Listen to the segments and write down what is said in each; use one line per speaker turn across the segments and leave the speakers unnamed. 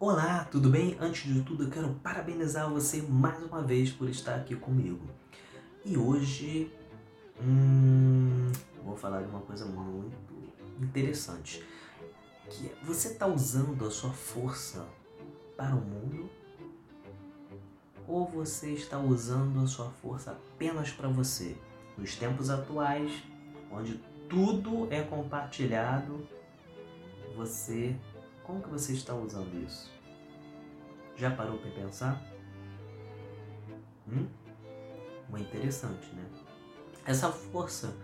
Olá, tudo bem? Antes de tudo, eu quero parabenizar você mais uma vez por estar aqui comigo. E hoje, hum, vou falar de uma coisa muito interessante, que é, você está usando a sua força para o mundo ou você está usando a sua força apenas para você? Nos tempos atuais, onde tudo é compartilhado, você como que você está usando isso? Já parou para pensar? Hum? Muito interessante, né? Essa força,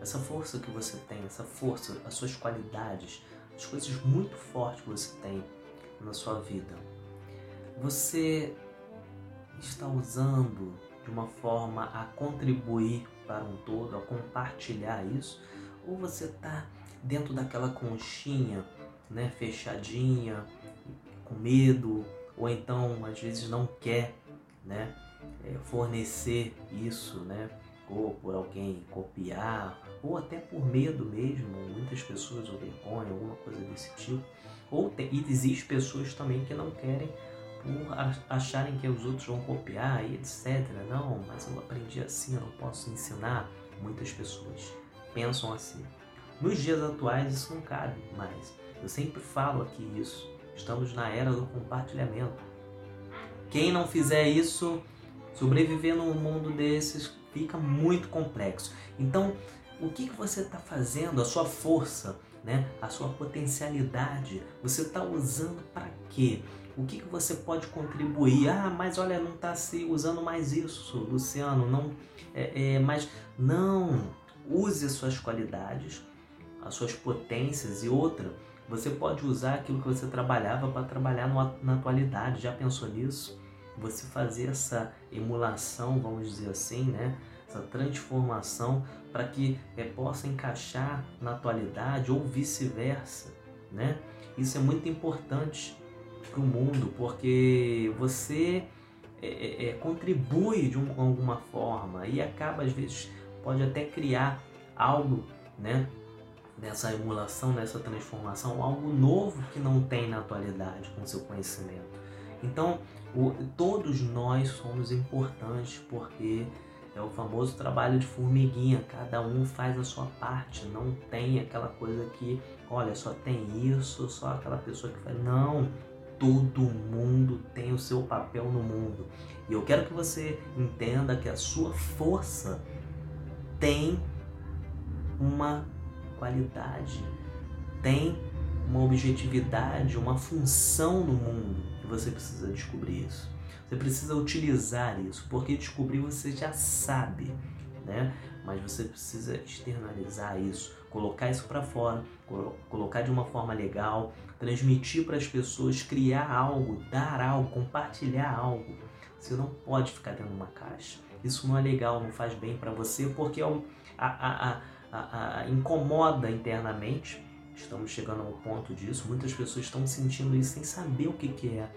essa força que você tem, essa força, as suas qualidades, as coisas muito fortes que você tem na sua vida, você está usando de uma forma a contribuir para um todo, a compartilhar isso, ou você está dentro daquela conchinha né, fechadinha, com medo, ou então às vezes não quer né, é, fornecer isso, né, ou por alguém copiar, ou até por medo mesmo, muitas pessoas ou vergonha, alguma coisa desse tipo. Ou tem, e existe pessoas também que não querem por acharem que os outros vão copiar e etc. Não, mas eu aprendi assim, eu não posso ensinar. Muitas pessoas pensam assim. Nos dias atuais isso não cabe mais. Eu sempre falo aqui isso. Estamos na era do compartilhamento. Quem não fizer isso, sobreviver num mundo desses fica muito complexo. Então, o que, que você está fazendo? A sua força, né? a sua potencialidade, você está usando para quê? O que, que você pode contribuir? Ah, mas olha, não está se usando mais isso, Luciano. Não, é, é, mas não use as suas qualidades, as suas potências e outra você pode usar aquilo que você trabalhava para trabalhar no, na atualidade. Já pensou nisso? Você fazer essa emulação, vamos dizer assim, né? essa transformação para que é, possa encaixar na atualidade ou vice-versa. Né? Isso é muito importante para o mundo porque você é, é, é, contribui de um, alguma forma e acaba, às vezes, pode até criar algo né, nessa emulação, nessa transformação, algo novo que não tem na atualidade com seu conhecimento. Então, o, todos nós somos importantes porque é o famoso trabalho de formiguinha, cada um faz a sua parte, não tem aquela coisa que, olha, só tem isso, só aquela pessoa que faz. Não, todo mundo tem o seu papel no mundo. E eu quero que você entenda que a sua força tem uma qualidade, tem uma objetividade, uma função no mundo e você precisa descobrir isso. Você precisa utilizar isso, porque descobrir você já sabe, né? Mas você precisa externalizar isso, colocar isso para fora, colocar de uma forma legal, transmitir para as pessoas, criar algo, dar algo, compartilhar algo. Você não pode ficar dentro de uma caixa. Isso não é legal, não faz bem para você, porque é a, a, a a, a, incomoda internamente. Estamos chegando ao ponto disso. Muitas pessoas estão sentindo isso sem saber o que, que é,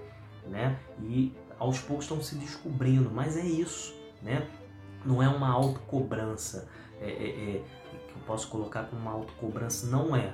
né? E aos poucos estão se descobrindo, mas é isso, né? Não é uma autocobrança é, é, é, que eu posso colocar como uma autocobrança. Não é,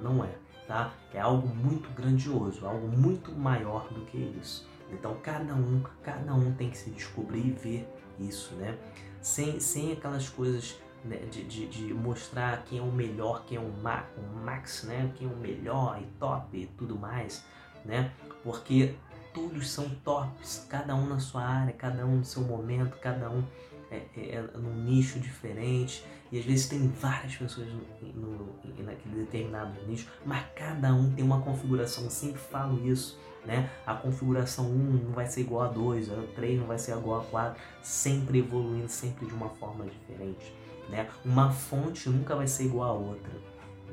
não é, tá? É algo muito grandioso, algo muito maior do que isso. Então cada um, cada um tem que se descobrir e ver isso, né? Sem, sem aquelas coisas né, de, de, de, mostrar quem é o melhor, quem é o, ma, o max, né, quem é o melhor e top e tudo mais, né, porque todos são tops, cada um na sua área, cada um no seu momento, cada um é, é, é num nicho diferente e às vezes tem várias pessoas no, no, naquele determinado nicho, mas cada um tem uma configuração, eu sempre falo isso, né? A configuração 1 não vai ser igual a 2, a 3 não vai ser igual a 4, sempre evoluindo, sempre de uma forma diferente. Né? Uma fonte nunca vai ser igual a outra.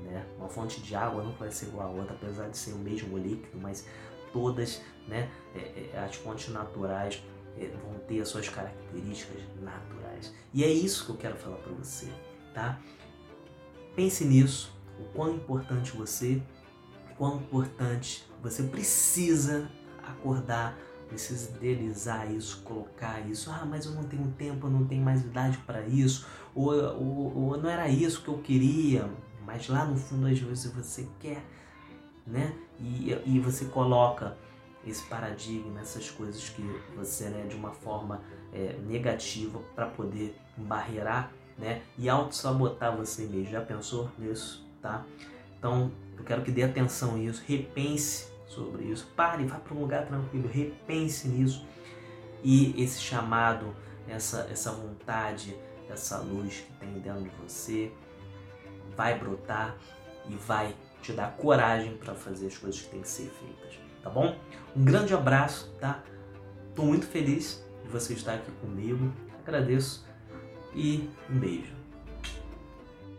Né? Uma fonte de água nunca vai ser igual a outra, apesar de ser o mesmo líquido, mas todas né, é, é, as fontes naturais é, vão ter as suas características naturais. E é isso que eu quero falar para você. Tá? Pense nisso, o quão importante você, o quão importante você precisa acordar precisa idealizar isso, colocar isso. Ah, mas eu não tenho tempo, eu não tenho mais idade para isso. Ou, ou, ou, não era isso que eu queria, mas lá no fundo às vezes você quer, né? E, e você coloca esse paradigma, essas coisas que você, né, de uma forma é, negativa para poder barreirar, né, e auto-sabotar você mesmo. Já pensou nisso, tá? Então, eu quero que dê atenção a isso, repense sobre isso, pare, vá para um lugar tranquilo, repense nisso. E esse chamado, essa, essa vontade, essa luz que tem dentro de você vai brotar e vai te dar coragem para fazer as coisas que têm que ser feitas, tá bom? Um grande abraço, tá? Tô muito feliz de você estar aqui comigo. Agradeço e um beijo.